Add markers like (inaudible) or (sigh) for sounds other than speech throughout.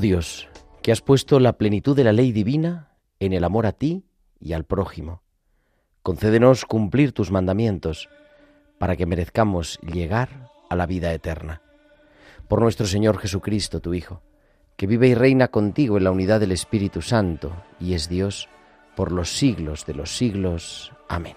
Dios, que has puesto la plenitud de la ley divina en el amor a ti y al prójimo. Concédenos cumplir tus mandamientos para que merezcamos llegar a la vida eterna. Por nuestro Señor Jesucristo, tu Hijo, que vive y reina contigo en la unidad del Espíritu Santo y es Dios por los siglos de los siglos. Amén.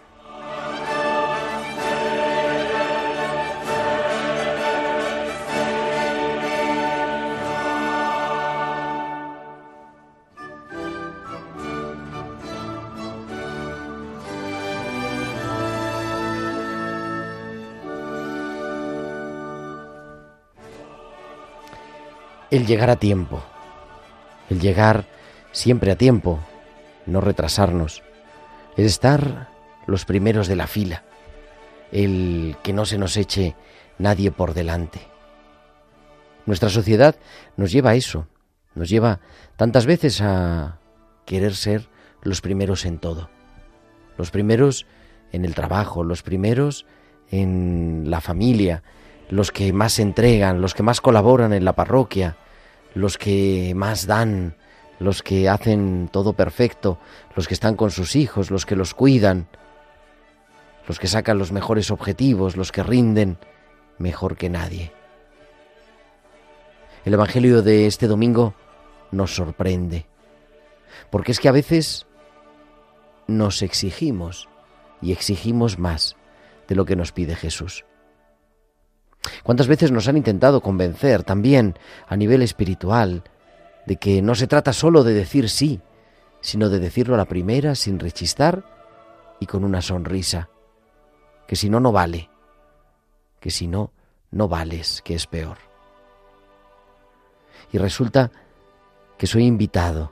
El llegar a tiempo, el llegar siempre a tiempo, no retrasarnos, el estar los primeros de la fila, el que no se nos eche nadie por delante. Nuestra sociedad nos lleva a eso, nos lleva tantas veces a querer ser los primeros en todo, los primeros en el trabajo, los primeros en la familia, los que más entregan, los que más colaboran en la parroquia, los que más dan, los que hacen todo perfecto, los que están con sus hijos, los que los cuidan, los que sacan los mejores objetivos, los que rinden mejor que nadie. El Evangelio de este domingo nos sorprende, porque es que a veces nos exigimos y exigimos más de lo que nos pide Jesús. ¿Cuántas veces nos han intentado convencer también a nivel espiritual de que no se trata solo de decir sí, sino de decirlo a la primera sin rechistar y con una sonrisa? Que si no, no vale, que si no, no vales, que es peor. Y resulta que soy invitado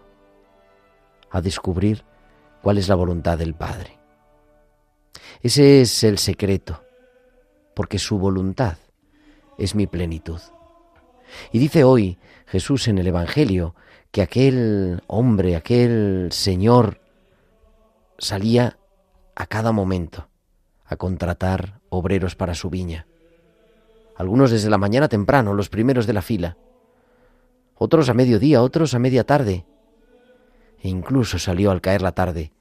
a descubrir cuál es la voluntad del Padre. Ese es el secreto, porque su voluntad es mi plenitud. Y dice hoy Jesús en el Evangelio que aquel hombre, aquel Señor, salía a cada momento a contratar obreros para su viña. Algunos desde la mañana temprano, los primeros de la fila, otros a mediodía, otros a media tarde, e incluso salió al caer la tarde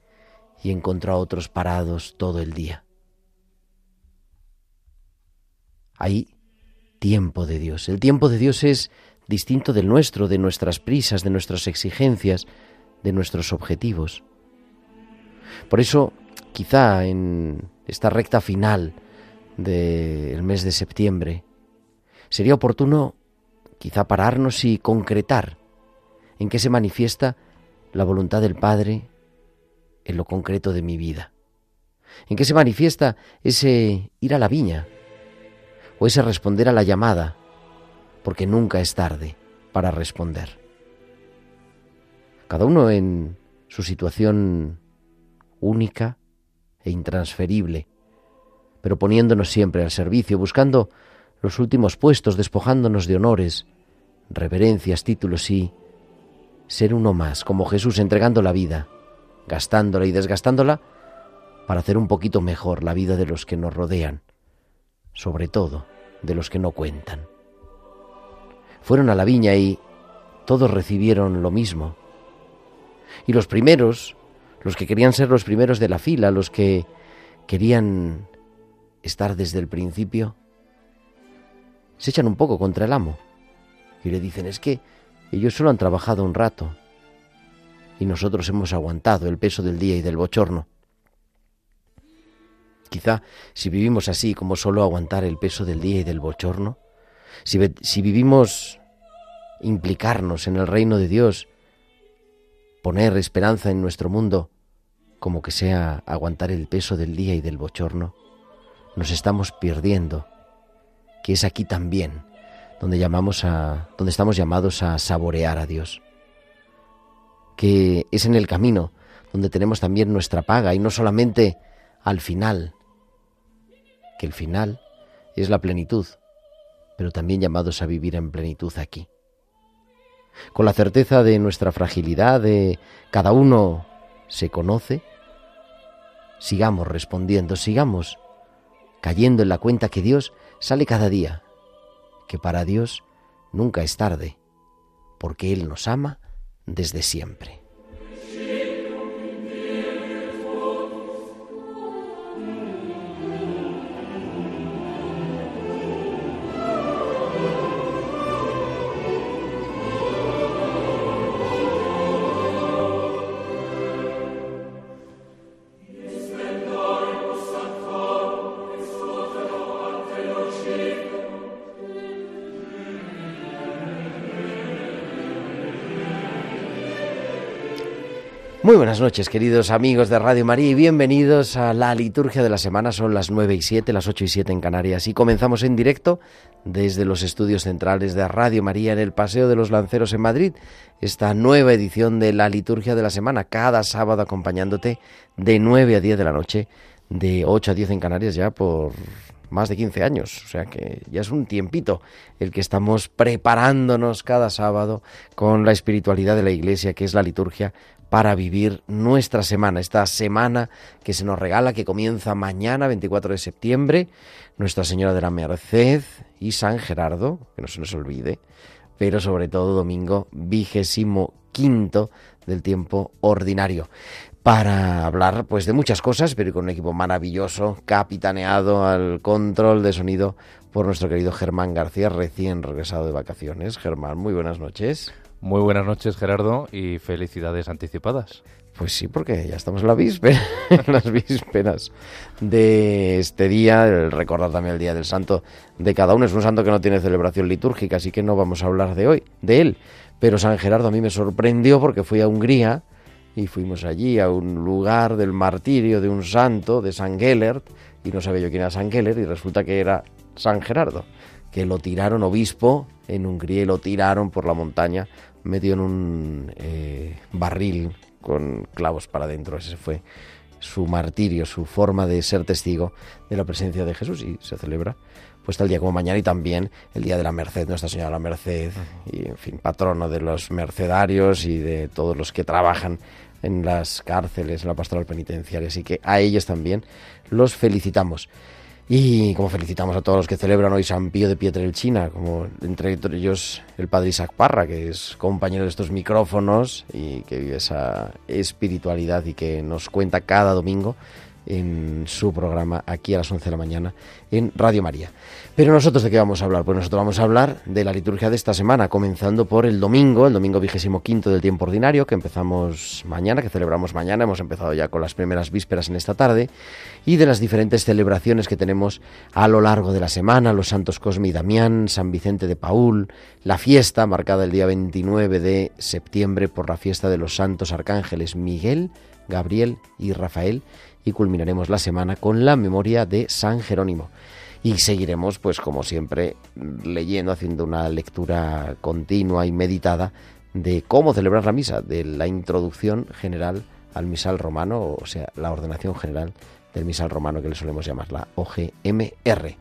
y encontró a otros parados todo el día. Ahí tiempo de Dios. El tiempo de Dios es distinto del nuestro, de nuestras prisas, de nuestras exigencias, de nuestros objetivos. Por eso, quizá en esta recta final del mes de septiembre, sería oportuno quizá pararnos y concretar en qué se manifiesta la voluntad del Padre en lo concreto de mi vida. En qué se manifiesta ese ir a la viña, o ese responder a la llamada, porque nunca es tarde para responder. Cada uno en su situación única e intransferible, pero poniéndonos siempre al servicio, buscando los últimos puestos, despojándonos de honores, reverencias, títulos y ser uno más, como Jesús entregando la vida, gastándola y desgastándola para hacer un poquito mejor la vida de los que nos rodean, sobre todo de los que no cuentan. Fueron a la viña y todos recibieron lo mismo. Y los primeros, los que querían ser los primeros de la fila, los que querían estar desde el principio, se echan un poco contra el amo y le dicen, es que ellos solo han trabajado un rato y nosotros hemos aguantado el peso del día y del bochorno. Quizá si vivimos así, como solo aguantar el peso del día y del bochorno, si, si vivimos implicarnos en el reino de Dios, poner esperanza en nuestro mundo, como que sea aguantar el peso del día y del bochorno, nos estamos perdiendo, que es aquí también donde llamamos a donde estamos llamados a saborear a Dios. Que es en el camino donde tenemos también nuestra paga y no solamente al final, que el final es la plenitud, pero también llamados a vivir en plenitud aquí. Con la certeza de nuestra fragilidad, de cada uno se conoce, sigamos respondiendo, sigamos cayendo en la cuenta que Dios sale cada día, que para Dios nunca es tarde, porque Él nos ama desde siempre. Muy buenas noches, queridos amigos de Radio María, y bienvenidos a la liturgia de la semana. Son las 9 y 7, las 8 y 7 en Canarias. Y comenzamos en directo desde los estudios centrales de Radio María en el Paseo de los Lanceros en Madrid. Esta nueva edición de la liturgia de la semana, cada sábado acompañándote de 9 a 10 de la noche, de 8 a 10 en Canarias ya por más de 15 años, o sea que ya es un tiempito el que estamos preparándonos cada sábado con la espiritualidad de la Iglesia, que es la liturgia, para vivir nuestra semana, esta semana que se nos regala, que comienza mañana, 24 de septiembre, Nuestra Señora de la Merced y San Gerardo, que no se nos olvide, pero sobre todo domingo vigésimo quinto del tiempo ordinario para hablar pues de muchas cosas, pero con un equipo maravilloso, capitaneado al control de sonido por nuestro querido Germán García, recién regresado de vacaciones. Germán, muy buenas noches. Muy buenas noches, Gerardo, y felicidades anticipadas. Pues sí, porque ya estamos en la víspera, (laughs) las vísperas de este día, recordar también el Día del Santo de cada uno. Es un santo que no tiene celebración litúrgica, así que no vamos a hablar de hoy, de él. Pero San Gerardo a mí me sorprendió porque fui a Hungría y fuimos allí a un lugar del martirio de un santo, de San Gellert, y no sabía yo quién era San Gellert, y resulta que era San Gerardo, que lo tiraron obispo en Hungría y lo tiraron por la montaña metió en un eh, barril con clavos para adentro. Ese fue su martirio, su forma de ser testigo de la presencia de Jesús y se celebra pues tal día como mañana y también el día de la Merced, Nuestra Señora de la Merced y en fin, patrono de los mercedarios y de todos los que trabajan en las cárceles, en la pastoral penitenciaria, así que a ellos también los felicitamos. Y como felicitamos a todos los que celebran hoy San Pío de Pietrelcina, como entre ellos el padre Isaac Parra, que es compañero de estos micrófonos y que vive esa espiritualidad y que nos cuenta cada domingo en su programa aquí a las 11 de la mañana en Radio María. Pero nosotros de qué vamos a hablar? Pues nosotros vamos a hablar de la liturgia de esta semana, comenzando por el domingo, el domingo vigésimo quinto del tiempo ordinario, que empezamos mañana, que celebramos mañana, hemos empezado ya con las primeras vísperas en esta tarde, y de las diferentes celebraciones que tenemos a lo largo de la semana, los santos Cosme y Damián, San Vicente de Paul, la fiesta marcada el día 29 de septiembre por la fiesta de los santos arcángeles Miguel, Gabriel y Rafael, y culminaremos la semana con la memoria de San Jerónimo. Y seguiremos, pues como siempre, leyendo, haciendo una lectura continua y meditada de cómo celebrar la misa, de la introducción general al misal romano, o sea, la ordenación general del misal romano que le solemos llamar la OGMR.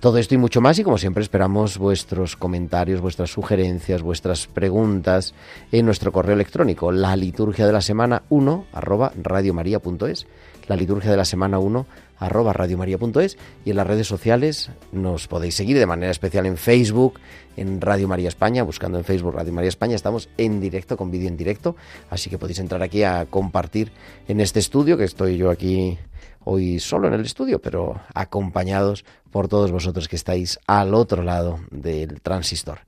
Todo esto y mucho más y como siempre esperamos vuestros comentarios, vuestras sugerencias, vuestras preguntas en nuestro correo electrónico, la liturgia de la semana 1 arroba radiomaria.es la liturgia de la semana 1 arroba radiomaria.es y en las redes sociales nos podéis seguir de manera especial en Facebook, en Radio María España, buscando en Facebook Radio María España, estamos en directo, con vídeo en directo, así que podéis entrar aquí a compartir en este estudio que estoy yo aquí hoy solo en el estudio, pero acompañados por todos vosotros que estáis al otro lado del transistor.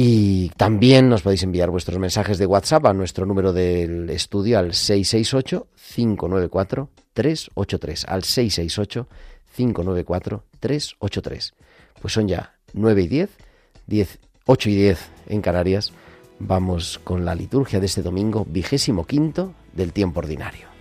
Y también nos podéis enviar vuestros mensajes de WhatsApp a nuestro número del estudio al 668-594-383. Al 668-594-383. Pues son ya 9 y 10, 10, 8 y 10 en Canarias. Vamos con la liturgia de este domingo vigésimo quinto del tiempo ordinario.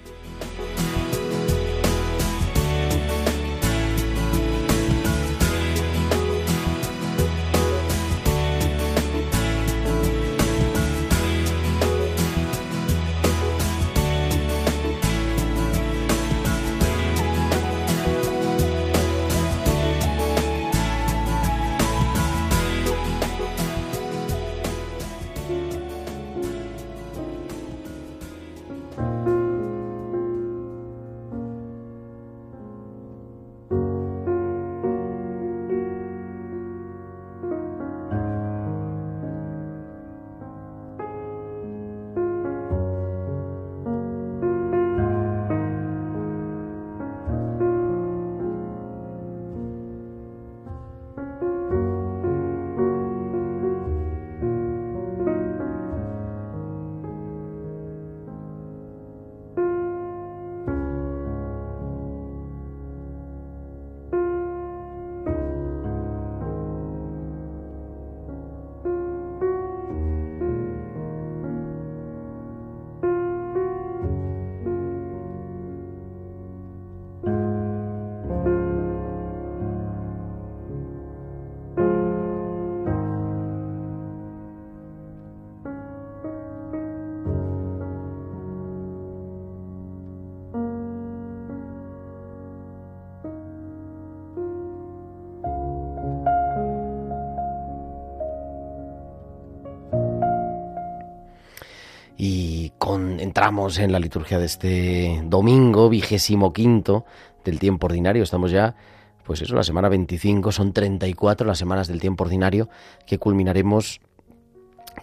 Entramos en la liturgia de este domingo, vigésimo quinto del tiempo ordinario. Estamos ya, pues eso, la semana 25, son 34 las semanas del tiempo ordinario que culminaremos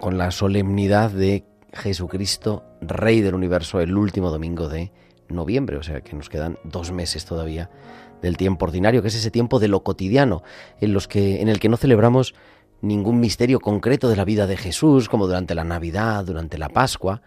con la solemnidad de Jesucristo, Rey del Universo, el último domingo de noviembre. O sea que nos quedan dos meses todavía del tiempo ordinario, que es ese tiempo de lo cotidiano, en, los que, en el que no celebramos ningún misterio concreto de la vida de Jesús, como durante la Navidad, durante la Pascua,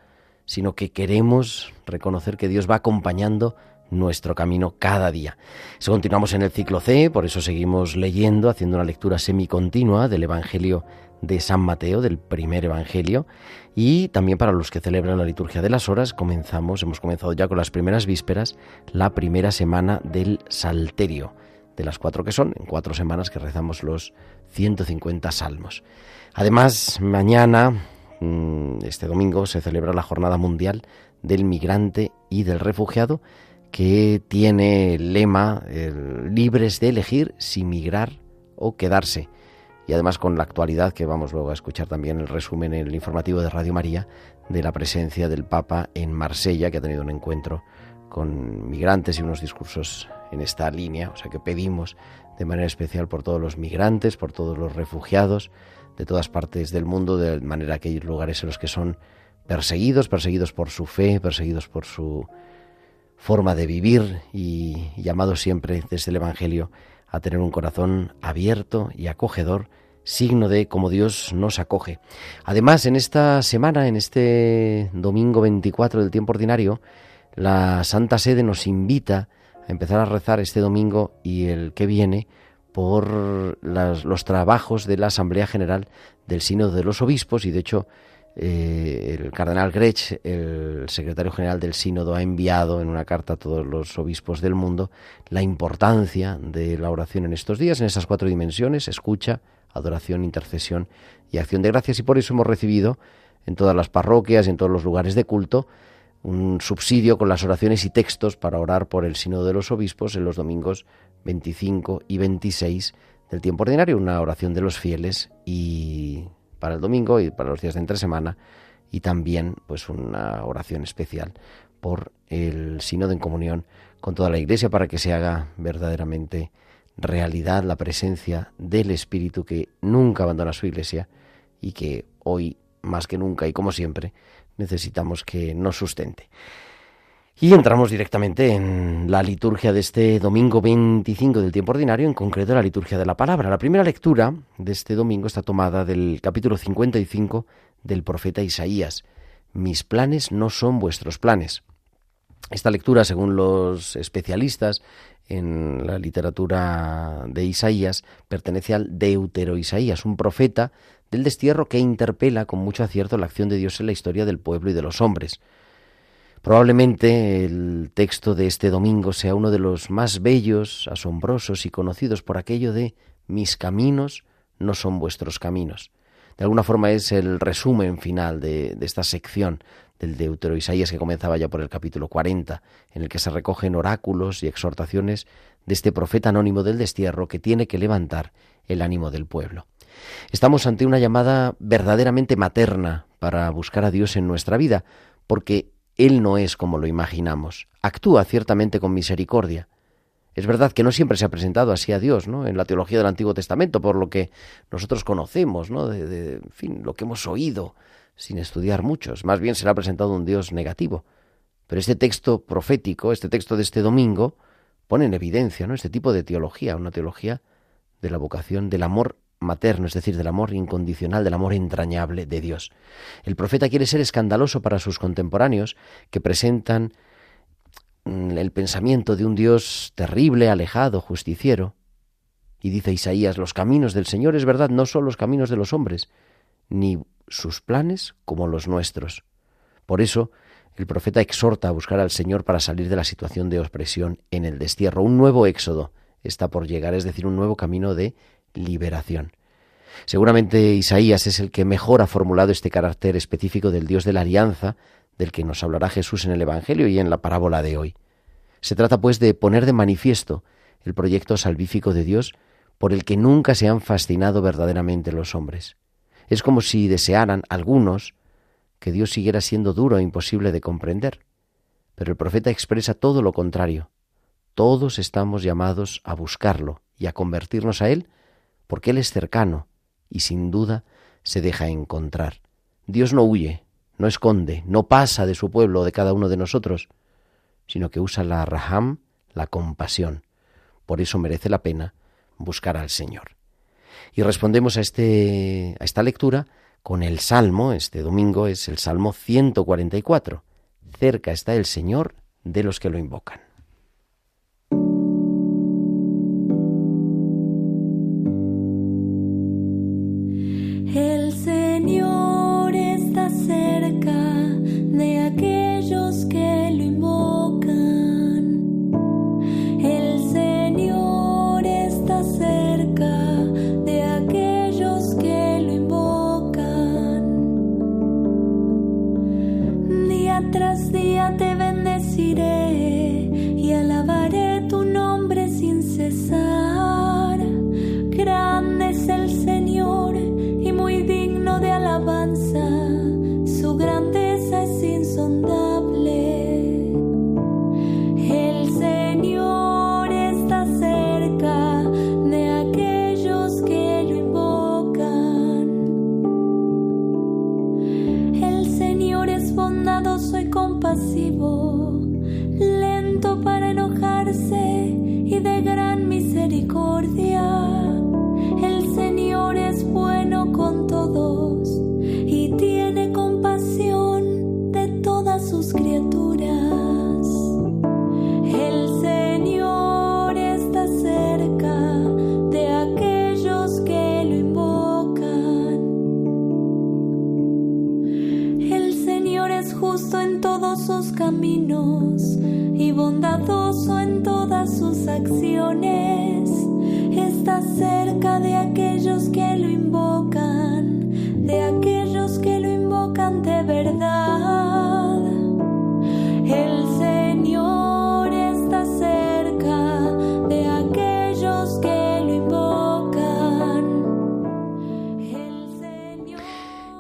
sino que queremos reconocer que Dios va acompañando nuestro camino cada día. Si continuamos en el ciclo C, por eso seguimos leyendo, haciendo una lectura semicontinua del Evangelio de San Mateo, del primer Evangelio, y también para los que celebran la liturgia de las horas, comenzamos, hemos comenzado ya con las primeras vísperas, la primera semana del Salterio, de las cuatro que son, en cuatro semanas que rezamos los 150 salmos. Además, mañana este domingo se celebra la Jornada Mundial del Migrante y del Refugiado, que tiene el lema libres de elegir si migrar o quedarse. Y además con la actualidad, que vamos luego a escuchar también el resumen en el informativo de Radio María, de la presencia del Papa en Marsella, que ha tenido un encuentro con migrantes y unos discursos en esta línea. O sea que pedimos de manera especial por todos los migrantes, por todos los refugiados, de todas partes del mundo, de manera que hay lugares en los que son perseguidos, perseguidos por su fe, perseguidos por su forma de vivir y llamados siempre desde el Evangelio a tener un corazón abierto y acogedor, signo de cómo Dios nos acoge. Además, en esta semana, en este domingo 24 del tiempo ordinario, la Santa Sede nos invita a empezar a rezar este domingo y el que viene por los trabajos de la Asamblea General del Sínodo de los Obispos y de hecho eh, el cardenal Grech, el secretario general del Sínodo, ha enviado en una carta a todos los obispos del mundo la importancia de la oración en estos días, en esas cuatro dimensiones, escucha, adoración, intercesión y acción de gracias. Y por eso hemos recibido en todas las parroquias y en todos los lugares de culto un subsidio con las oraciones y textos para orar por el Sínodo de los Obispos en los domingos 25 y 26 del tiempo ordinario, una oración de los fieles y para el domingo y para los días de entre semana y también pues una oración especial por el sínodo en comunión con toda la iglesia para que se haga verdaderamente realidad la presencia del Espíritu que nunca abandona su iglesia y que hoy más que nunca y como siempre necesitamos que nos sustente. Y entramos directamente en la liturgia de este domingo 25 del tiempo ordinario, en concreto la liturgia de la palabra. La primera lectura de este domingo está tomada del capítulo 55 del profeta Isaías. Mis planes no son vuestros planes. Esta lectura, según los especialistas en la literatura de Isaías, pertenece al Deutero Isaías, un profeta del destierro que interpela con mucho acierto la acción de Dios en la historia del pueblo y de los hombres. Probablemente el texto de este domingo sea uno de los más bellos, asombrosos y conocidos por aquello de mis caminos no son vuestros caminos. De alguna forma es el resumen final de, esta sección del Deutero Isaías que comenzaba ya por el capítulo 40, en el que se recogen oráculos y exhortaciones de este profeta anónimo del destierro que tiene que levantar el ánimo del pueblo. Estamos ante una llamada verdaderamente materna para buscar a Dios en nuestra vida, porque él no es como lo imaginamos. Actúa ciertamente con misericordia. Es verdad que no siempre se ha presentado así a Dios, ¿no? En la teología del Antiguo Testamento, por lo que nosotros conocemos, ¿no? De, en fin, lo que hemos oído sin estudiar muchos. Más bien se le ha presentado un Dios negativo. Pero este texto profético, este texto de este domingo, pone en evidencia, ¿no? Este tipo de teología, una teología de la vocación del amor materno, es decir, del amor incondicional, del amor entrañable de Dios. El profeta quiere ser escandaloso para sus contemporáneos que presentan mm, el pensamiento de un Dios terrible, alejado, justiciero. Y dice Isaías, los caminos del Señor es verdad, no son los caminos de los hombres, ni sus planes como los nuestros. Por eso, el profeta exhorta a buscar al Señor para salir de la situación de opresión en el destierro. Un nuevo éxodo está por llegar, es decir, un nuevo camino de liberación. Seguramente Isaías es el que mejor ha formulado este carácter específico del Dios de la alianza, del que nos hablará Jesús en el Evangelio y en la parábola de hoy. Se trata, pues, de poner de manifiesto el proyecto salvífico de Dios por el que nunca se han fascinado verdaderamente los hombres. Es como si desearan algunos que Dios siguiera siendo duro e imposible de comprender. Pero el profeta expresa todo lo contrario. Todos estamos llamados a buscarlo y a convertirnos a Él porque Él es cercano y sin duda se deja encontrar. Dios no huye, no esconde, no pasa de su pueblo de cada uno de nosotros, sino que usa la raham, la compasión. Por eso merece la pena buscar al Señor. Y respondemos a, este, a esta lectura con el Salmo, este domingo es el Salmo 144. Cerca está el Señor de los que lo invocan.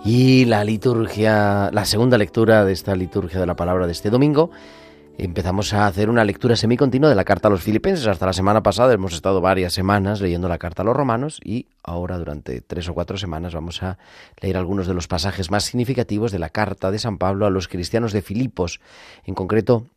La liturgia, la segunda lectura de esta liturgia de la palabra de este domingo, empezamos a hacer una lectura semicontinua de la carta a los filipenses. Hasta la semana pasada hemos estado varias semanas leyendo la carta a los romanos y ahora durante tres o cuatro semanas vamos a leer algunos de los pasajes más significativos de la carta de San Pablo a los cristianos de Filipos, en concreto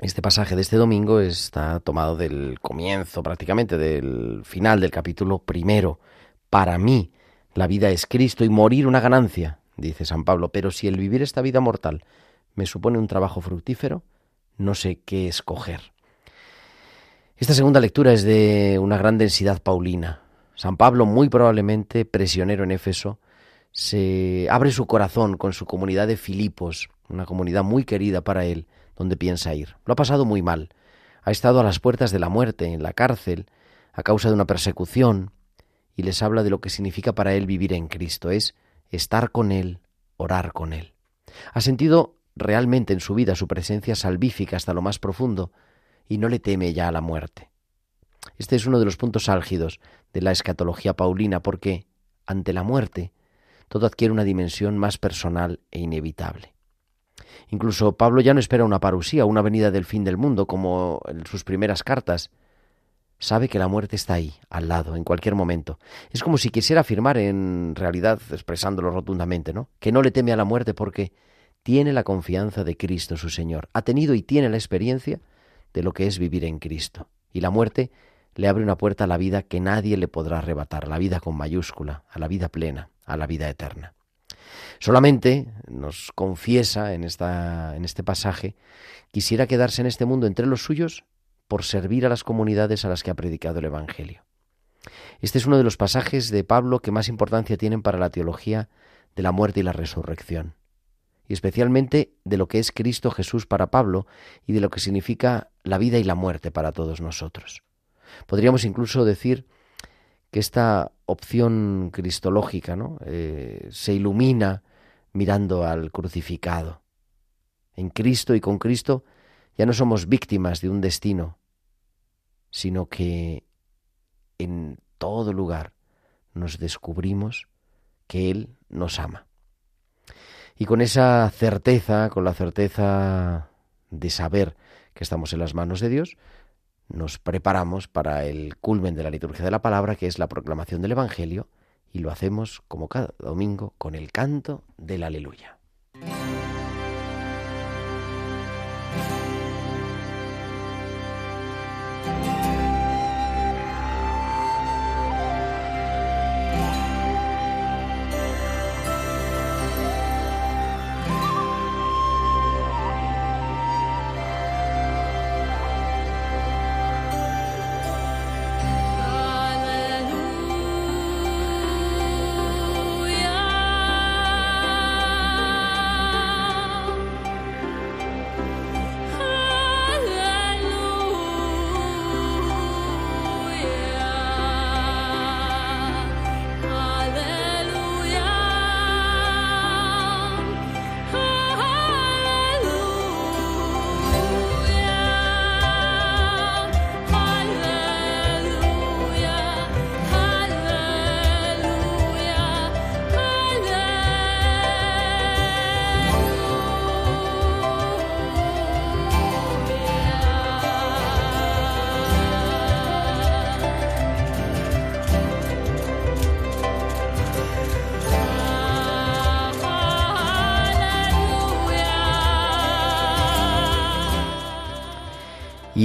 Este pasaje de este domingo está tomado del comienzo, prácticamente del final del capítulo primero. Para mí, la vida es Cristo y morir una ganancia, dice San Pablo, pero si el vivir esta vida mortal me supone un trabajo fructífero, no sé qué escoger. Esta segunda lectura es de una gran densidad paulina. San Pablo, muy probablemente prisionero en Éfeso, se abre su corazón con su comunidad de Filipos, una comunidad muy querida para él, donde piensa ir. Lo ha pasado muy mal. Ha estado a las puertas de la muerte, en la cárcel, a causa de una persecución, y les habla de lo que significa para él vivir en Cristo. Es estar con Él, orar con Él. Ha sentido realmente en su vida su presencia salvífica hasta lo más profundo, y no le teme ya a la muerte. Este es uno de los puntos álgidos de la escatología paulina, porque, ante la muerte, todo adquiere una dimensión más personal e inevitable. Incluso Pablo ya no espera una parusía, una venida del fin del mundo, como en sus primeras cartas. Sabe que la muerte está ahí, al lado, en cualquier momento. Es como si quisiera afirmar, en realidad, expresándolo rotundamente, ¿no? Que no le teme a la muerte porque tiene la confianza de Cristo su Señor. Ha tenido y tiene la experiencia de lo que es vivir en Cristo. Y la muerte le abre una puerta a la vida que nadie le podrá arrebatar, la vida con mayúscula, a la vida plena, a la vida eterna. Solamente nos confiesa en, esta, en este pasaje, quisiera quedarse en este mundo entre los suyos por servir a las comunidades a las que ha predicado el Evangelio. Este es uno de los pasajes de Pablo que más importancia tienen para la teología de la muerte y la resurrección, y especialmente de lo que es Cristo Jesús para Pablo y de lo que significa la vida y la muerte para todos nosotros. Podríamos incluso decir que esta opción cristológica ¿no? Eh, se ilumina mirando al crucificado. En Cristo y con Cristo ya no somos víctimas de un destino, sino que en todo lugar nos descubrimos que Él nos ama. Y con esa certeza, con la certeza de saber que estamos en las manos de Dios, nos preparamos para el culmen de la liturgia de la palabra, que es la proclamación del Evangelio, y lo hacemos como cada domingo con el canto del aleluya.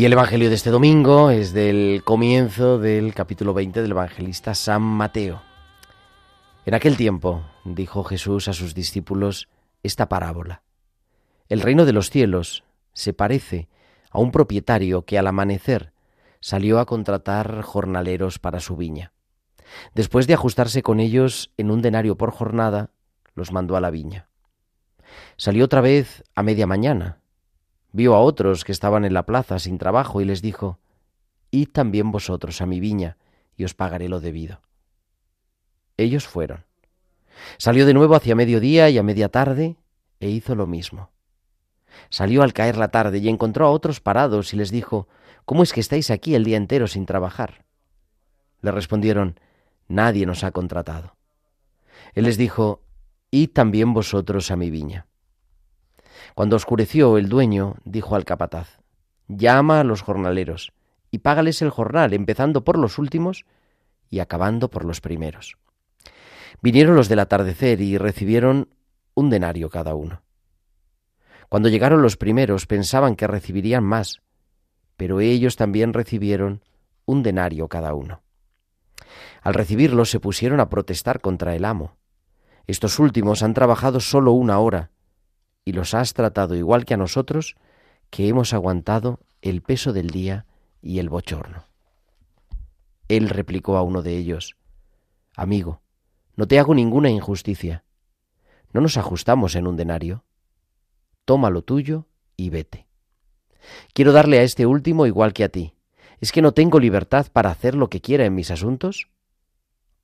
Y el Evangelio de este domingo es del comienzo del capítulo 20 del evangelista San Mateo. En aquel tiempo dijo Jesús a sus discípulos esta parábola. El reino de los cielos se parece a un propietario que al amanecer salió a contratar jornaleros para su viña. Después de ajustarse con ellos en un denario por jornada, los mandó a la viña. Salió otra vez a media mañana Vio a otros que estaban en la plaza sin trabajo y les dijo, Id también vosotros a mi viña y os pagaré lo debido. Ellos fueron. Salió de nuevo hacia mediodía y a media tarde e hizo lo mismo. Salió al caer la tarde y encontró a otros parados y les dijo, ¿Cómo es que estáis aquí el día entero sin trabajar? Le respondieron, Nadie nos ha contratado. Él les dijo, Id también vosotros a mi viña. Cuando oscureció, el dueño dijo al capataz, llama a los jornaleros y págales el jornal, empezando por los últimos y acabando por los primeros. Vinieron los del atardecer y recibieron un denario cada uno. Cuando llegaron los primeros pensaban que recibirían más, pero ellos también recibieron un denario cada uno. Al recibirlo se pusieron a protestar contra el amo. Estos últimos han trabajado solo una hora y los has tratado igual que a nosotros, que hemos aguantado el peso del día y el bochorno. Él replicó a uno de ellos, Amigo, no te hago ninguna injusticia. ¿No nos ajustamos en un denario? Toma lo tuyo y vete. Quiero darle a este último igual que a ti. ¿Es que no tengo libertad para hacer lo que quiera en mis asuntos?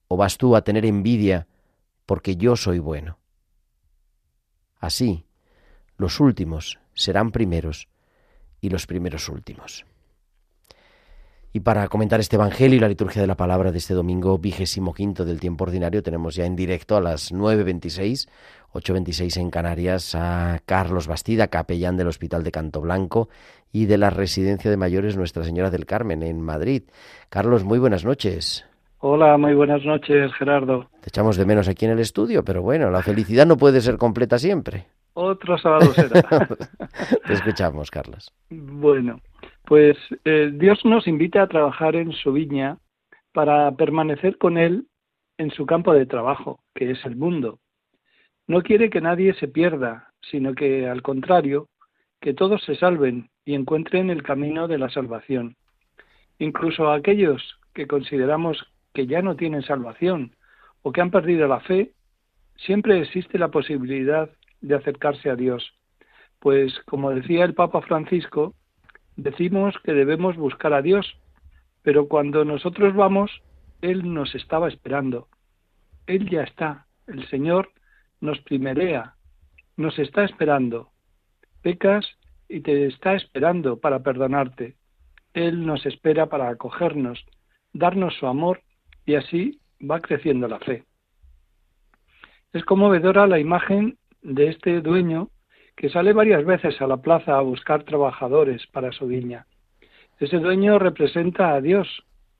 ¿O vas tú a tener envidia porque yo soy bueno? Así, los últimos serán primeros y los primeros últimos. Y para comentar este Evangelio y la liturgia de la palabra de este domingo vigésimo quinto del tiempo ordinario, tenemos ya en directo a las 9.26, 8.26 en Canarias, a Carlos Bastida, capellán del Hospital de Canto Blanco y de la Residencia de Mayores Nuestra Señora del Carmen en Madrid. Carlos, muy buenas noches. Hola, muy buenas noches, Gerardo. Te echamos de menos aquí en el estudio, pero bueno, la felicidad no puede ser completa siempre. Otro sábado será. (laughs) Te escuchamos, Carlos. Bueno, pues eh, Dios nos invita a trabajar en su viña para permanecer con Él en su campo de trabajo, que es el mundo. No quiere que nadie se pierda, sino que, al contrario, que todos se salven y encuentren el camino de la salvación. Incluso aquellos que consideramos que ya no tienen salvación o que han perdido la fe, siempre existe la posibilidad de acercarse a Dios. Pues, como decía el Papa Francisco, decimos que debemos buscar a Dios, pero cuando nosotros vamos, Él nos estaba esperando. Él ya está, el Señor nos primerea, nos está esperando. Pecas y te está esperando para perdonarte. Él nos espera para acogernos, darnos su amor y así va creciendo la fe. Es conmovedora la imagen de este dueño que sale varias veces a la plaza a buscar trabajadores para su viña. Ese dueño representa a Dios,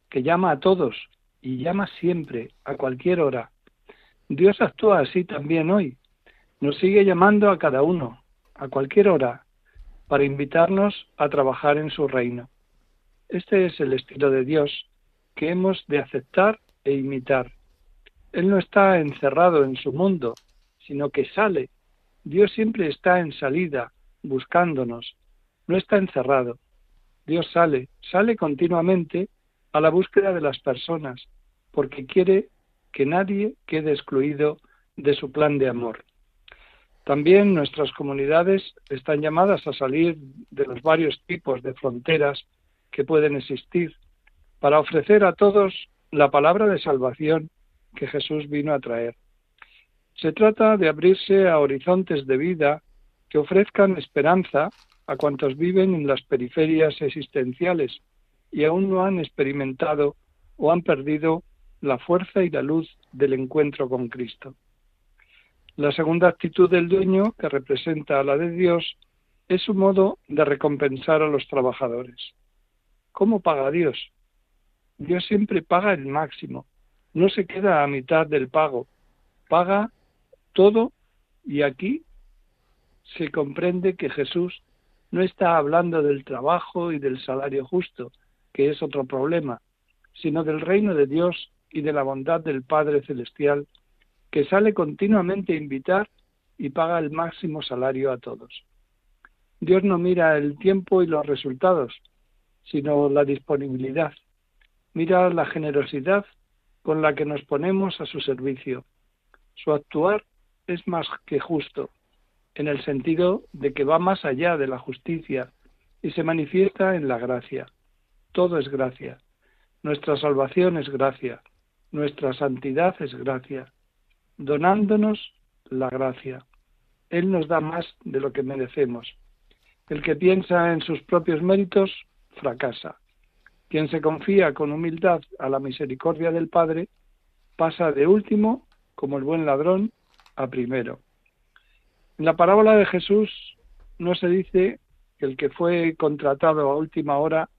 que llama a todos y llama siempre, a cualquier hora. Dios actúa así también hoy. Nos sigue llamando a cada uno, a cualquier hora, para invitarnos a trabajar en su reino. Este es el estilo de Dios que hemos de aceptar e imitar. Él no está encerrado en su mundo, sino que sale. Dios siempre está en salida, buscándonos, no está encerrado. Dios sale, sale continuamente a la búsqueda de las personas, porque quiere que nadie quede excluido de su plan de amor. También nuestras comunidades están llamadas a salir de los varios tipos de fronteras que pueden existir para ofrecer a todos la palabra de salvación que Jesús vino a traer. Se trata de abrirse a horizontes de vida que ofrezcan esperanza a cuantos viven en las periferias existenciales y aún no han experimentado o han perdido la fuerza y la luz del encuentro con Cristo. La segunda actitud del dueño, que representa a la de Dios, es su modo de recompensar a los trabajadores. ¿Cómo paga Dios? Dios siempre paga el máximo, no se queda a mitad del pago, paga todo y aquí se comprende que Jesús no está hablando del trabajo y del salario justo, que es otro problema, sino del reino de Dios y de la bondad del Padre Celestial, que sale continuamente a invitar y paga el máximo salario a todos. Dios no mira el tiempo y los resultados, sino la disponibilidad. Mira la generosidad con la que nos ponemos a su servicio. Su actuar es más que justo, en el sentido de que va más allá de la justicia y se manifiesta en la gracia. Todo es gracia. Nuestra salvación es gracia. Nuestra santidad es gracia. Donándonos la gracia. Él nos da más de lo que merecemos. El que piensa en sus propios méritos fracasa. Quien se confía con humildad a la misericordia del Padre pasa de último, como el buen ladrón, a primero. En la parábola de Jesús no se dice que el que fue contratado a última hora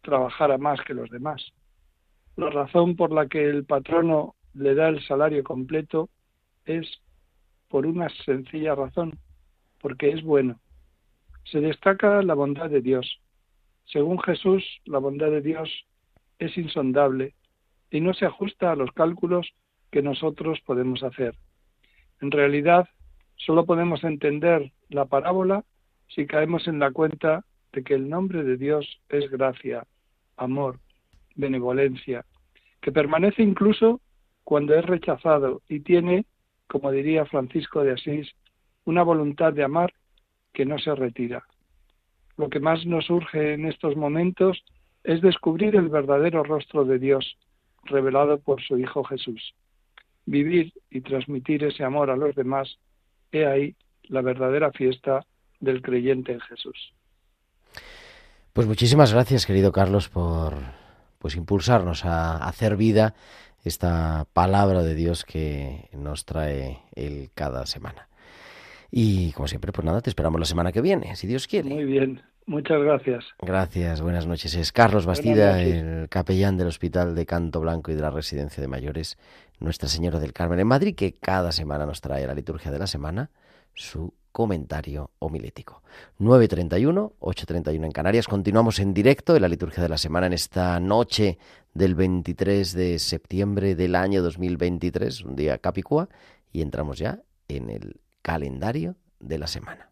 trabajara más que los demás. La razón por la que el patrono le da el salario completo es por una sencilla razón, porque es bueno, se destaca la bondad de Dios. Según Jesús, la bondad de Dios es insondable y no se ajusta a los cálculos que nosotros podemos hacer. En realidad, solo podemos entender la parábola si caemos en la cuenta de que el nombre de Dios es gracia, amor, benevolencia, que permanece incluso cuando es rechazado y tiene, como diría Francisco de Asís, una voluntad de amar que no se retira. Lo que más nos urge en estos momentos es descubrir el verdadero rostro de Dios, revelado por su Hijo Jesús. Vivir y transmitir ese amor a los demás, he ahí la verdadera fiesta del creyente en Jesús. Pues muchísimas gracias, querido Carlos, por pues impulsarnos a hacer vida esta palabra de Dios que nos trae él cada semana. Y como siempre, pues nada, te esperamos la semana que viene, si Dios quiere. Muy bien, muchas gracias. Gracias, buenas noches. Es Carlos Bastida, el capellán del Hospital de Canto Blanco y de la Residencia de Mayores Nuestra Señora del Carmen en Madrid, que cada semana nos trae la liturgia de la semana su comentario homilético. 9.31, 8.31 en Canarias. Continuamos en directo en la liturgia de la semana en esta noche del 23 de septiembre del año 2023, un día capicúa, y entramos ya en el calendario de la semana.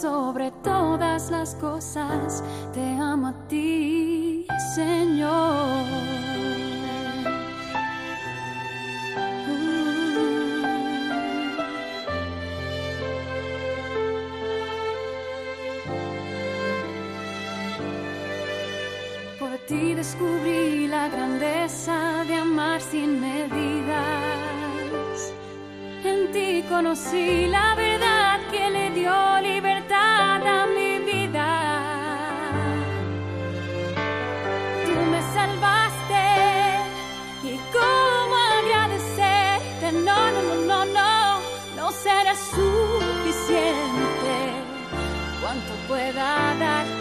Sobre todas las cosas, te amo a ti, Señor. Por ti descubrí la grandeza de amar sin medidas. En ti conocí la verdad que le dio libertad a mi vida. Tú me salvaste y cómo agradecerte. No, no, no, no, no, no será suficiente. Cuanto pueda darte,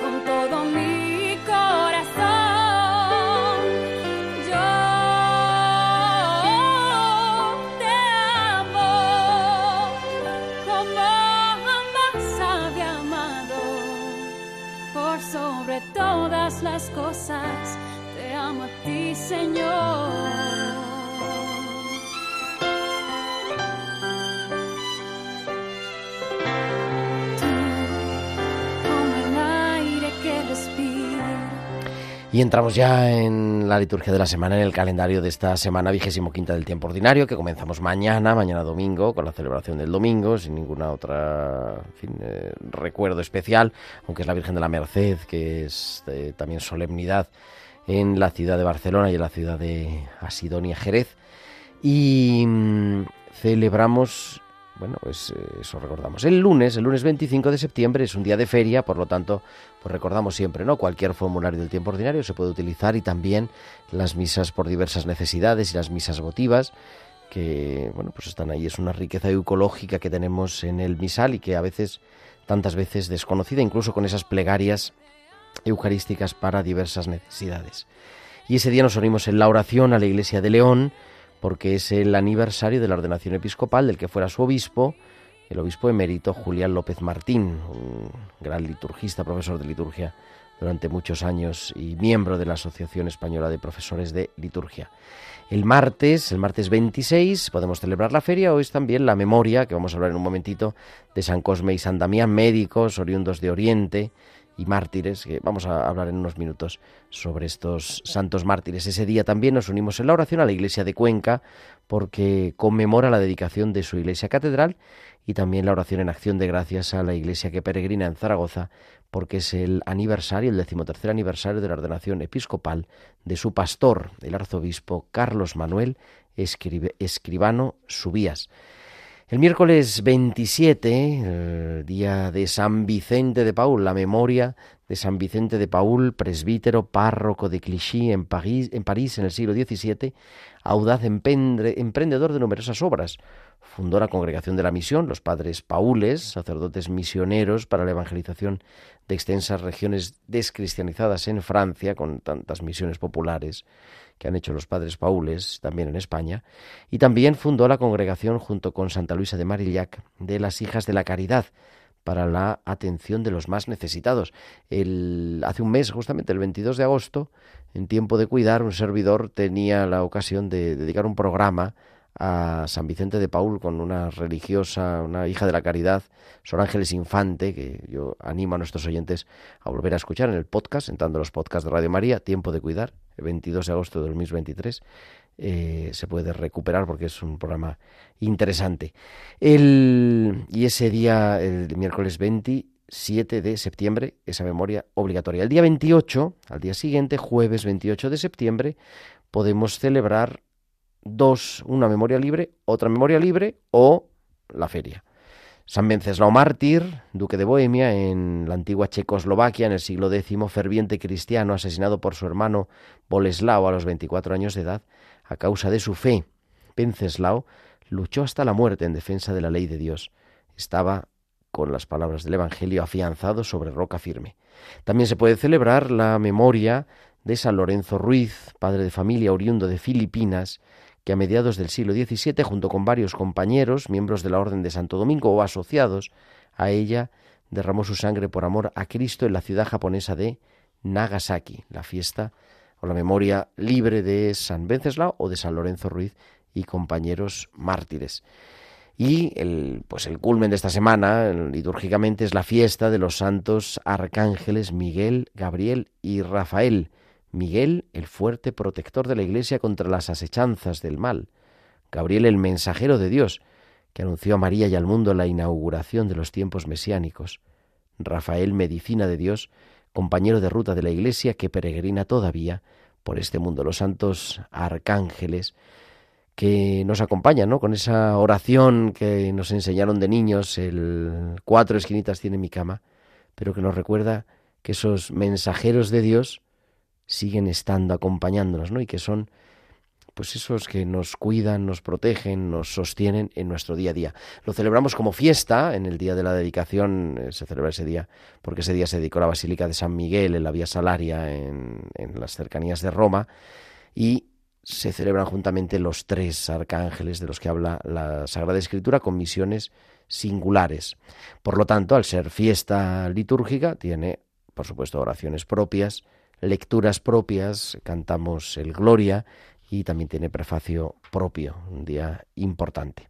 con todo mi corazón. Yo te amo como jamás había amado. Por sobre todas las cosas, te amo a ti, Señor. Y entramos ya en la liturgia de la semana, en el calendario de esta semana vigésimo quinta del tiempo ordinario, que comenzamos mañana, mañana domingo, con la celebración del domingo, sin ninguna otra eh, recuerdo especial, aunque es la Virgen de la Merced, que es eh, también solemnidad en la ciudad de Barcelona y en la ciudad de Asidonia Jerez. Y mm, celebramos bueno, pues eh, eso recordamos. El lunes, el lunes 25 de septiembre, es un día de feria, por lo tanto, pues recordamos siempre, ¿no? Cualquier formulario del tiempo ordinario se puede utilizar y también las misas por diversas necesidades y las misas votivas que bueno pues están ahí es una riqueza ecológica que tenemos en el misal y que a veces tantas veces desconocida incluso con esas plegarias eucarísticas para diversas necesidades y ese día nos unimos en la oración a la iglesia de León porque es el aniversario de la ordenación episcopal del que fuera su obispo el obispo emérito Julián López Martín un gran liturgista profesor de liturgia durante muchos años y miembro de la Asociación Española de Profesores de Liturgia. El martes, el martes 26, podemos celebrar la feria. Hoy es también la memoria, que vamos a hablar en un momentito, de San Cosme y San Damián, médicos oriundos de Oriente y mártires, que vamos a hablar en unos minutos sobre estos santos mártires. Ese día también nos unimos en la oración a la iglesia de Cuenca, porque conmemora la dedicación de su iglesia catedral y también la oración en acción de gracias a la iglesia que peregrina en Zaragoza porque es el aniversario, el decimotercer aniversario de la ordenación episcopal de su pastor, el arzobispo Carlos Manuel Escribano Subías. El miércoles 27, el día de San Vicente de Paul, la memoria de San Vicente de Paul, presbítero, párroco de Clichy en París, en París en el siglo XVII, audaz emprendedor de numerosas obras. Fundó la Congregación de la Misión, los padres paules, sacerdotes misioneros para la evangelización de extensas regiones descristianizadas en Francia, con tantas misiones populares que han hecho los padres paules, también en España, y también fundó la congregación junto con Santa Luisa de Marillac de las Hijas de la Caridad, para la atención de los más necesitados. El, hace un mes, justamente el 22 de agosto, en tiempo de cuidar, un servidor tenía la ocasión de dedicar un programa a San Vicente de Paul con una religiosa, una hija de la caridad, Sor Ángeles Infante, que yo animo a nuestros oyentes a volver a escuchar en el podcast, entrando los podcasts de Radio María, Tiempo de Cuidar, el 22 de agosto de 2023. Eh, se puede recuperar porque es un programa interesante. El, y ese día, el miércoles 27 de septiembre, esa memoria obligatoria. El día 28, al día siguiente, jueves 28 de septiembre, podemos celebrar dos, una memoria libre, otra memoria libre o la feria. San Venceslao Mártir, duque de Bohemia, en la antigua Checoslovaquia, en el siglo X, ferviente cristiano, asesinado por su hermano Boleslao a los 24 años de edad, a causa de su fe. Venceslao luchó hasta la muerte en defensa de la ley de Dios. Estaba, con las palabras del Evangelio, afianzado sobre roca firme. También se puede celebrar la memoria de San Lorenzo Ruiz, padre de familia oriundo de Filipinas, que a mediados del siglo XVII, junto con varios compañeros, miembros de la Orden de Santo Domingo o asociados a ella, derramó su sangre por amor a Cristo en la ciudad japonesa de Nagasaki, la fiesta o la memoria libre de San Venceslao o de San Lorenzo Ruiz y compañeros mártires. Y el, pues el culmen de esta semana, litúrgicamente, es la fiesta de los santos arcángeles Miguel, Gabriel y Rafael, Miguel, el fuerte protector de la Iglesia contra las asechanzas del mal. Gabriel, el mensajero de Dios, que anunció a María y al mundo la inauguración de los tiempos mesiánicos. Rafael, medicina de Dios, compañero de ruta de la Iglesia que peregrina todavía por este mundo. Los santos arcángeles que nos acompañan, ¿no? Con esa oración que nos enseñaron de niños, el cuatro esquinitas tiene mi cama, pero que nos recuerda que esos mensajeros de Dios siguen estando acompañándonos, ¿no? Y que son pues esos que nos cuidan, nos protegen, nos sostienen en nuestro día a día. Lo celebramos como fiesta, en el día de la dedicación eh, se celebra ese día, porque ese día se dedicó la Basílica de San Miguel en la Vía Salaria, en, en las cercanías de Roma, y se celebran juntamente los tres arcángeles de los que habla la Sagrada Escritura con misiones singulares. Por lo tanto, al ser fiesta litúrgica, tiene, por supuesto, oraciones propias, lecturas propias, cantamos el Gloria y también tiene prefacio propio, un día importante.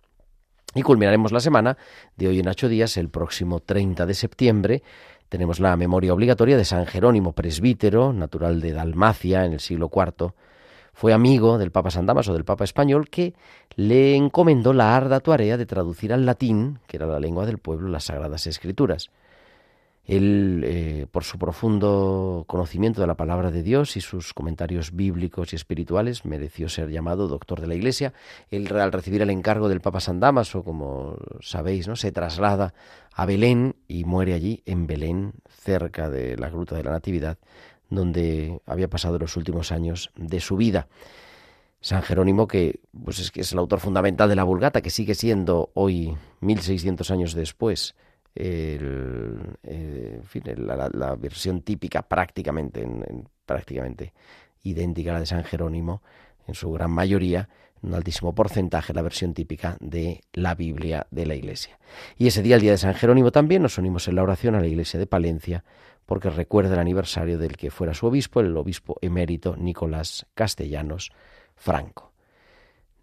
Y culminaremos la semana de hoy en ocho días, el próximo 30 de septiembre. Tenemos la memoria obligatoria de San Jerónimo, presbítero, natural de Dalmacia en el siglo IV. Fue amigo del Papa San Damaso, del Papa español, que le encomendó la arda tarea de traducir al latín, que era la lengua del pueblo, las Sagradas Escrituras. Él, eh, por su profundo conocimiento de la palabra de Dios y sus comentarios bíblicos y espirituales, mereció ser llamado doctor de la Iglesia. Él, al recibir el encargo del Papa San Damaso, como sabéis, ¿no? se traslada a Belén y muere allí, en Belén, cerca de la Gruta de la Natividad, donde había pasado los últimos años de su vida. San Jerónimo, que pues es, que es el autor fundamental de la Vulgata, que sigue siendo hoy, 1600 años después, eh, la, versión típica prácticamente, prácticamente idéntica a la de San Jerónimo, en su gran mayoría, un altísimo porcentaje, la versión típica de la Biblia de la Iglesia. Y ese día, el día de San Jerónimo, también nos unimos en la oración a la Iglesia de Palencia, porque recuerda el aniversario del que fuera su obispo, el obispo emérito Nicolás Castellanos Franco.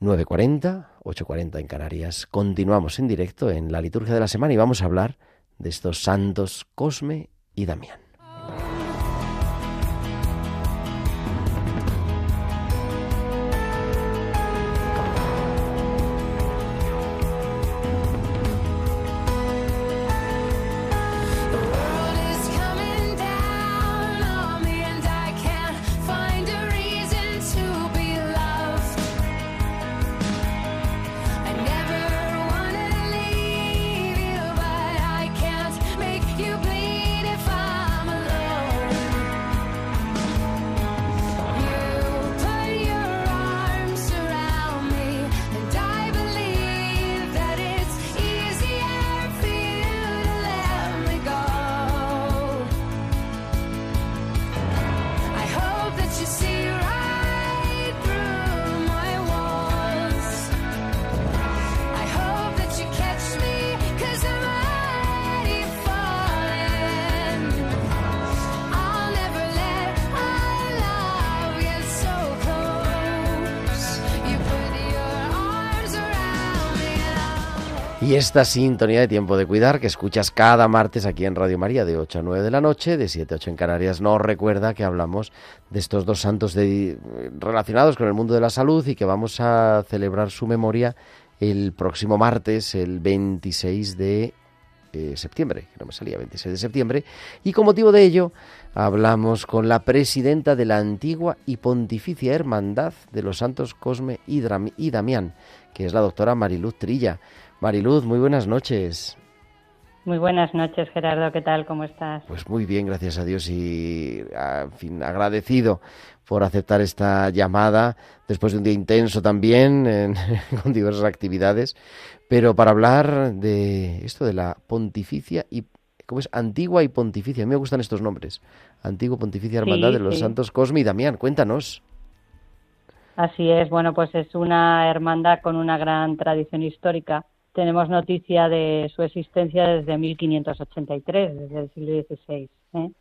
9.40, 8.40 en Canarias. Continuamos en directo en la liturgia de la semana y vamos a hablar de estos santos Cosme y Damián. Y esta sintonía de tiempo de cuidar que escuchas cada martes aquí en Radio María de 8 a 9 de la noche, de 7 a 8 en Canarias, nos recuerda que hablamos de estos dos santos relacionados con el mundo de la salud y que vamos a celebrar su memoria el próximo martes, el 26 de eh, septiembre, no me salía, 26 de septiembre, y con motivo de ello hablamos con la presidenta de la antigua y pontificia hermandad de los santos Cosme y Damián, que es la doctora Mariluz Trilla. Mariluz, muy buenas noches. Muy buenas noches, Gerardo. ¿Qué tal? ¿Cómo estás? Pues muy bien, gracias a Dios y en fin, agradecido por aceptar esta llamada después de un día intenso también (laughs) con diversas actividades, pero para hablar de esto de la pontificia y ¿cómo es? Antigua y pontificia. A mí me gustan estos nombres. Antigua pontificia hermandad de los santos Cosme y Damián. Cuéntanos. Así es. Bueno, pues es una hermandad con una gran tradición histórica tenemos noticia de su existencia desde 1583, desde el siglo XVI. ¿eh?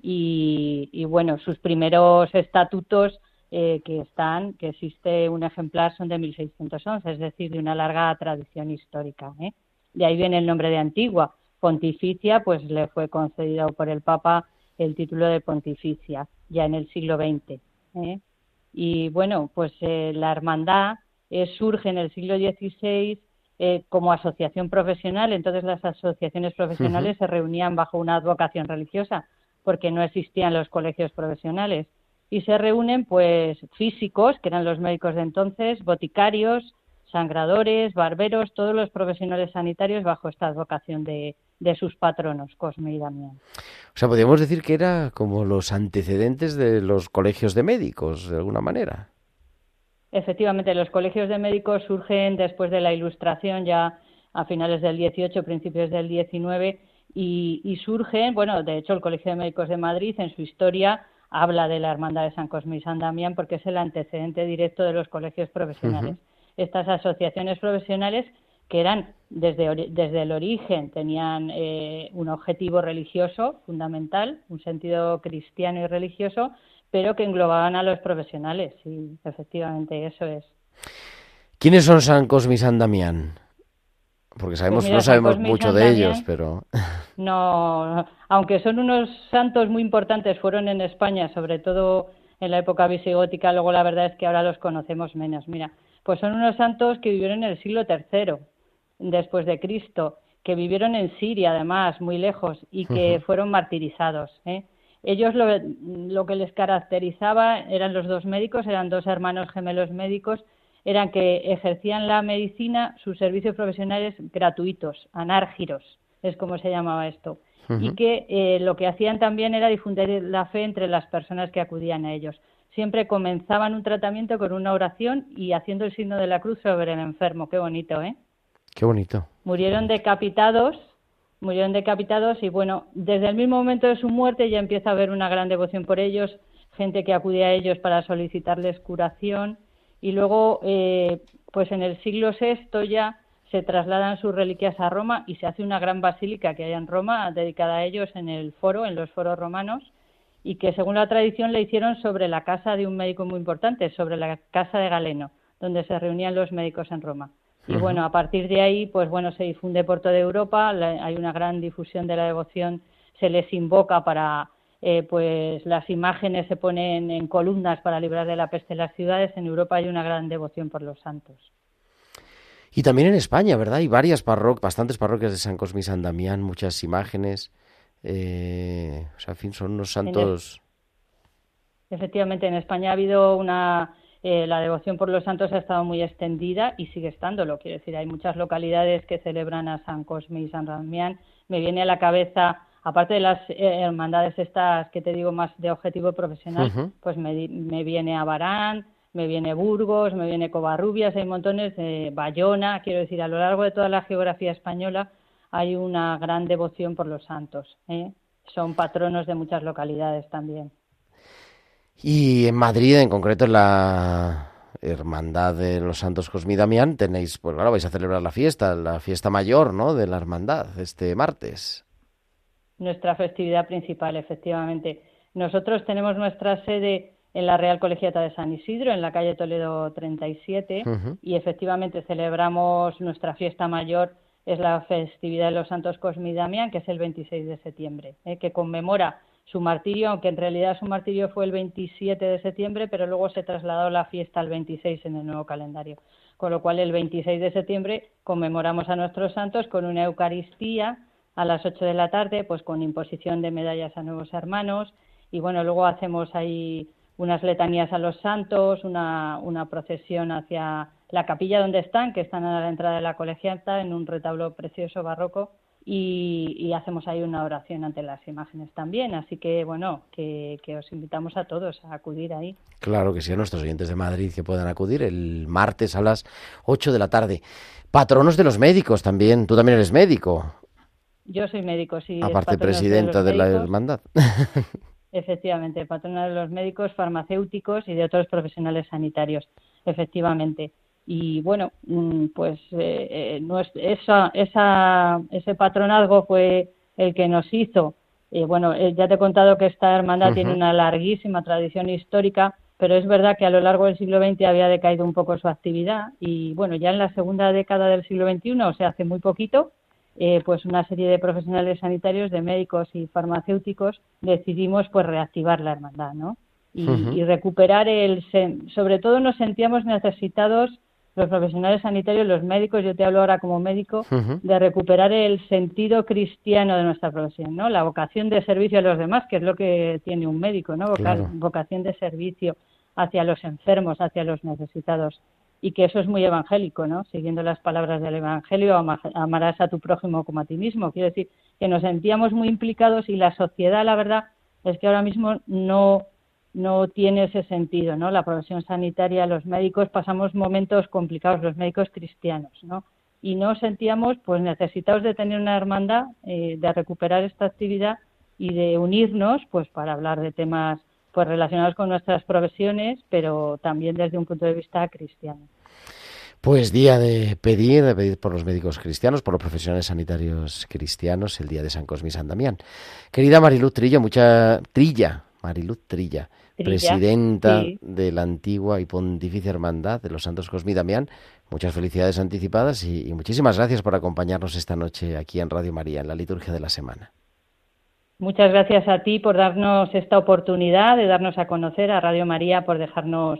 Y, bueno, sus primeros estatutos eh, que están, que existe un ejemplar, son de 1611, es decir, de una larga tradición histórica. ¿eh? De ahí viene el nombre de Antigua. Pontificia, pues le fue concedido por el Papa el título de pontificia, ya en el siglo XX. Y bueno, pues la hermandad surge en el siglo XVI eh, como asociación profesional, entonces las asociaciones profesionales se reunían bajo una advocación religiosa, porque no existían los colegios profesionales. Y se reúnen, pues, físicos, que eran los médicos de entonces, boticarios, sangradores, barberos, todos los profesionales sanitarios bajo esta advocación de, de sus patronos, Cosme y Damián. O sea, podríamos decir que era como los antecedentes de los colegios de médicos, de alguna manera. Efectivamente, los colegios de médicos surgen después de la Ilustración, ya a finales del 18, principios del 19, y, surgen, bueno, de hecho, el Colegio de Médicos de Madrid en su historia habla de la Hermandad de San Cosme y San Damián porque es el antecedente directo de los colegios profesionales. Estas asociaciones profesionales que eran desde, desde el origen, tenían eh, un objetivo religioso fundamental, un sentido cristiano y religioso, pero que englobaban a los profesionales, sí, efectivamente, eso es. ¿Quiénes son San Cosme y San Damián? Porque pues sabemos, no sabemos mucho de ellos, pero... (laughs) No, aunque son unos santos muy importantes, fueron en España, sobre todo en la época visigótica, luego la verdad es que ahora los conocemos menos. Mira, pues son unos santos que vivieron en el siglo III después de Cristo, que vivieron en Siria, además, muy lejos, y que fueron martirizados. ¿eh? Ellos lo, lo, que les caracterizaba eran los dos médicos, eran dos hermanos gemelos médicos, eran que ejercían la medicina, sus servicios profesionales gratuitos, anárgiros, es como se llamaba esto, y que eh, lo que hacían también era difundir la fe entre las personas que acudían a ellos. Siempre comenzaban un tratamiento con una oración y haciendo el signo de la cruz sobre el enfermo. Qué bonito, ¿eh? Qué bonito. Murieron decapitados, murieron decapitados y bueno, desde el mismo momento de su muerte ya empieza a haber una gran devoción por ellos, gente que acude a ellos para solicitarles curación y luego, eh, pues en el siglo VI ya se trasladan sus reliquias a Roma y se hace una gran basílica que hay en Roma dedicada a ellos en el foro, en los foros romanos, y que según la tradición le hicieron sobre la casa de un médico muy importante, sobre la casa de Galeno, donde se reunían los médicos en Roma. Y bueno, a partir de ahí, pues bueno, se difunde por toda Europa, hay una gran difusión de la devoción, se les invoca para, eh, pues las imágenes se ponen en columnas para librar de la peste en las ciudades, en Europa hay una gran devoción por los santos. Y también en España, ¿verdad? Hay varias parroquias, bastantes parroquias de San Cosme y San Damián, muchas imágenes. Eh, o sea, en fin, son unos santos. Efectivamente, en España ha habido una. Eh, la devoción por los santos ha estado muy extendida y sigue estándolo. Quiero decir, hay muchas localidades que celebran a San Cosme y San Damián. Me viene a la cabeza, aparte de las eh, hermandades estas que te digo más de objetivo profesional, pues me, me viene a Barán, me viene Burgos, me viene Covarrubias, hay montones de Bayona, quiero decir, a lo largo de toda la geografía española hay una gran devoción por los santos. ¿eh? Son patronos de muchas localidades también. Y en Madrid, en concreto, en la Hermandad de los Santos Cosmi Damián, tenéis, pues claro, vais a celebrar la fiesta, la fiesta mayor, ¿no?, de la Hermandad, este martes. Nuestra festividad principal, efectivamente. Nosotros tenemos nuestra sede en la Real Colegiata de San Isidro, en la calle Toledo 37, y efectivamente celebramos nuestra fiesta mayor, es la festividad de los Santos Cosme y Damián, que es el 26 de septiembre, ¿eh? que conmemora su martirio, aunque en realidad su martirio fue el 27 de septiembre, pero luego se trasladó la fiesta al 26 en el nuevo calendario. Con lo cual, el 26 de septiembre conmemoramos a nuestros santos con una Eucaristía a las 8 de la tarde, pues con imposición de medallas a nuevos hermanos, y bueno, luego hacemos ahí unas letanías a los santos, una, una procesión hacia la capilla donde están, que están a la entrada de la colegiata, en un retablo precioso barroco, y, hacemos ahí una oración ante las imágenes también. Así que, bueno, que, os invitamos a todos a acudir ahí. Claro que sí, a nuestros oyentes de Madrid que puedan acudir el martes a las 8 de la tarde. Patronos de los médicos también. Tú también eres médico. Yo soy médico, sí. Aparte, presidenta de, de la hermandad. (laughs) (laughs) Efectivamente, patrona de los médicos, farmacéuticos y de otros profesionales sanitarios, efectivamente. Y bueno, mm, pues eh, eh esa, esa, ese patronazgo fue el que nos hizo. Eh, bueno, eh, ya te he contado que esta hermandad tiene una larguísima tradición histórica, pero es verdad que a lo largo del siglo XX había decaído un poco su actividad y bueno, ya en la segunda década del siglo XXI, o sea, hace muy poquito, eh, pues una serie de profesionales sanitarios, de médicos y farmacéuticos, decidimos pues reactivar la hermandad, ¿no? Y, recuperar el, sobre todo nos sentíamos necesitados los profesionales sanitarios, los médicos, yo te hablo ahora como médico, de recuperar el sentido cristiano de nuestra profesión, ¿no? La vocación de servicio a los demás, que es lo que tiene un médico, ¿no? Vocación de servicio hacia los enfermos, hacia los necesitados y que eso es muy evangélico, ¿no? Siguiendo las palabras del Evangelio, amarás a tu prójimo como a ti mismo. Quiero decir que nos sentíamos muy implicados y la sociedad, la verdad, es que ahora mismo no no tiene ese sentido, ¿no? La profesión sanitaria, los médicos pasamos momentos complicados, los médicos cristianos, ¿no? Y no sentíamos, pues, necesitados de tener una hermandad, eh, de recuperar esta actividad y de unirnos, pues, para hablar de temas pues relacionados con nuestras profesiones, pero también desde un punto de vista cristiano. Pues día de pedir, de pedir por los médicos cristianos, por los profesionales sanitarios cristianos, el día de San Cosme y San Damián. Querida Mariluz Trilla, mucha Trilla, Mariluz Trilla, presidenta de la antigua y pontificia hermandad de los Santos Cosme y Damián, muchas felicidades anticipadas y muchísimas gracias por acompañarnos esta noche aquí en Radio María, en la liturgia de la semana. Muchas gracias a ti por darnos esta oportunidad de darnos a conocer, a Radio María por dejarnos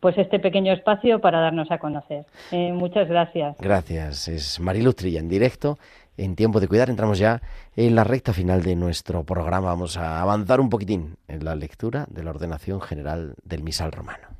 pues este pequeño espacio para darnos a conocer. Eh, muchas gracias. Gracias. Es Mariluz Trilla en directo en tiempo de cuidar. Entramos ya en la recta final de nuestro programa. Vamos a avanzar un poquitín en la lectura de la ordenación general del misal romano.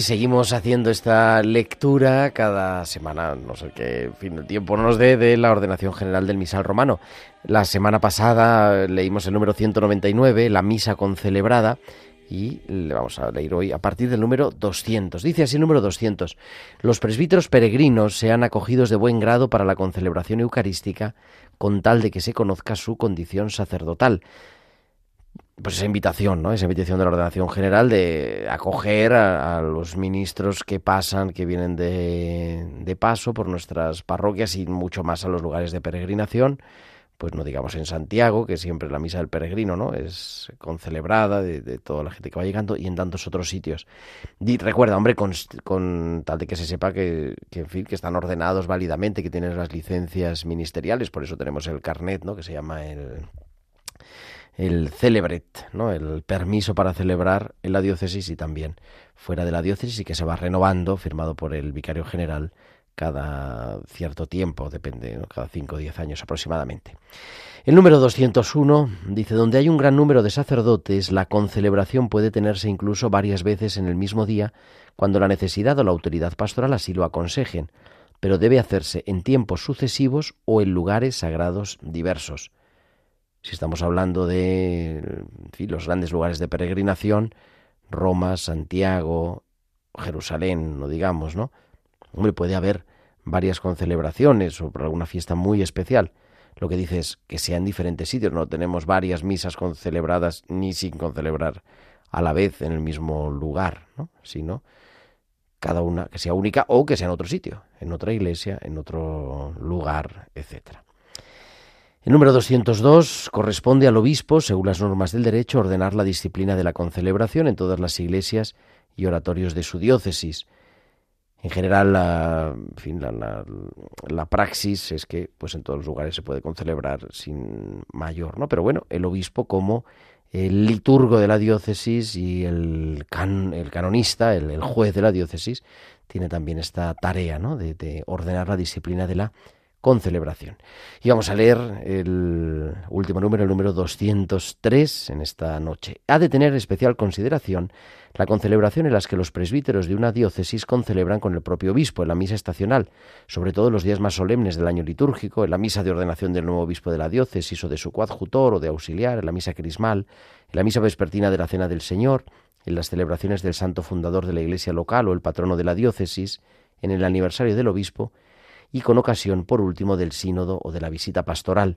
Seguimos haciendo esta lectura cada semana, no sé qué fin de tiempo nos dé, de la ordenación general del misal romano. La semana pasada leímos el número 199, la misa concelebrada, y le vamos a leer hoy a partir del número 200. Dice así el número 200. Los presbíteros peregrinos sean acogidos de buen grado para la concelebración eucarística con tal de que se conozca su condición sacerdotal pues esa invitación, ¿no? Esa invitación de la ordenación general de acoger a, los ministros que pasan, que vienen de, de, paso por nuestras parroquias y mucho más a los lugares de peregrinación, pues no digamos en Santiago, que siempre la misa del peregrino, ¿no? Es concelebrada de, de toda la gente que va llegando y en tantos otros sitios. Recuerda, hombre, con, con tal de que se sepa que, que, en fin, que están ordenados válidamente, que tienen las licencias ministeriales, por eso tenemos el carnet, ¿no? Que se llama el el celebret, ¿no? el permiso para celebrar en la diócesis y también fuera de la diócesis y que se va renovando, firmado por el vicario general cada cierto tiempo, depende, cada 5 o 10 años aproximadamente. El número 201 dice, donde hay un gran número de sacerdotes, la concelebración puede tenerse incluso varias veces en el mismo día, cuando la necesidad o la autoridad pastoral así lo aconsejen, pero debe hacerse en tiempos sucesivos o en lugares sagrados diversos. Si estamos hablando de los grandes lugares de peregrinación, Roma, Santiago, Jerusalén, no digamos, ¿no? Hombre, puede haber varias concelebraciones o por alguna fiesta muy especial. Lo que dice es que sea en diferentes sitios, no tenemos varias misas concelebradas ni sin concelebrar a la vez en el mismo lugar, ¿no? Sino cada una que sea única o que sea en otro sitio, en otra iglesia, en otro lugar, etcétera. El número 202 corresponde al obispo, según las normas del derecho, ordenar la disciplina de la concelebración en todas las iglesias y oratorios de su diócesis. En general, la, la, praxis es que pues en todos los lugares se puede concelebrar sin mayor, ¿no? Pero bueno, el obispo como el liturgo de la diócesis y el, el canonista, el, juez de la diócesis, tiene también esta tarea, ¿no? De, de ordenar la disciplina de la con celebración. Y vamos a leer el último número, el número 203 en esta noche. Ha de tener especial consideración la concelebración en las que los presbíteros de una diócesis concelebran con el propio obispo en la misa estacional, sobre todo los días más solemnes del año litúrgico, en la misa de ordenación del nuevo obispo de la diócesis o de su coadjutor o de auxiliar, en la misa crismal, en la misa vespertina de la Cena del Señor, en las celebraciones del santo fundador de la iglesia local o el patrono de la diócesis, en el aniversario del obispo, y con ocasión, por último, del sínodo o de la visita pastoral.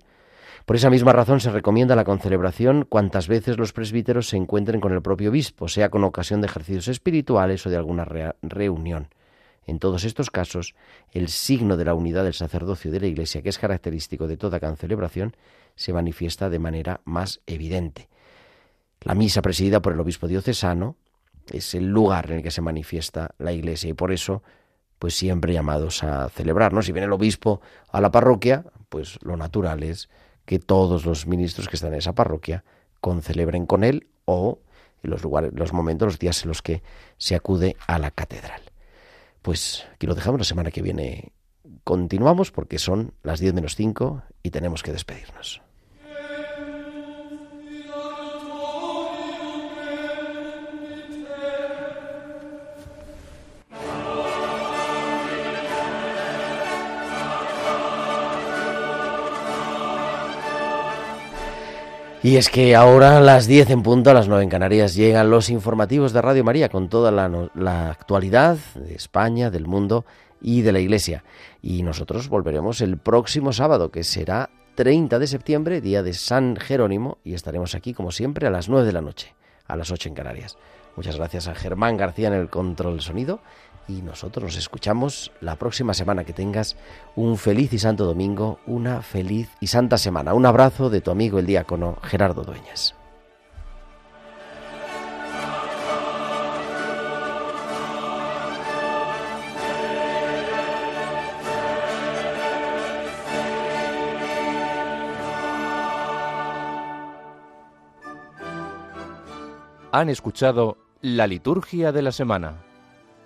Por esa misma razón se recomienda la concelebración cuantas veces los presbíteros se encuentren con el propio obispo, sea con ocasión de ejercicios espirituales o de alguna reunión. En todos estos casos, el signo de la unidad del sacerdocio de la Iglesia, que es característico de toda concelebración, se manifiesta de manera más evidente. La misa presidida por el obispo diocesano es el lugar en el que se manifiesta la Iglesia y por eso, pues siempre llamados a celebrar. Si viene el obispo a la parroquia, pues lo natural es que todos los ministros que están en esa parroquia concelebren con él o en los lugares, los momentos, los días en los que se acude a la catedral. Pues aquí lo dejamos, la semana que viene continuamos porque son las 10 menos 5 y tenemos que despedirnos. Y es que ahora a las 10 en punto, a las 9 en Canarias, llegan los informativos de Radio María con toda la, actualidad de España, del mundo y de la Iglesia. Y nosotros volveremos el próximo sábado, que será 30 de septiembre, día de San Jerónimo, y estaremos aquí como siempre a las 9 de la noche, a las 8 en Canarias. Muchas gracias a Germán García en el control sonido y nosotros nos escuchamos la próxima semana. Que tengas un feliz y santo domingo, una feliz y santa semana. Un abrazo de tu amigo el diácono Gerardo Dueñas. Han escuchado la liturgia de la semana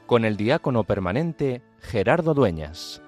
con el diácono permanente Gerardo Dueñas.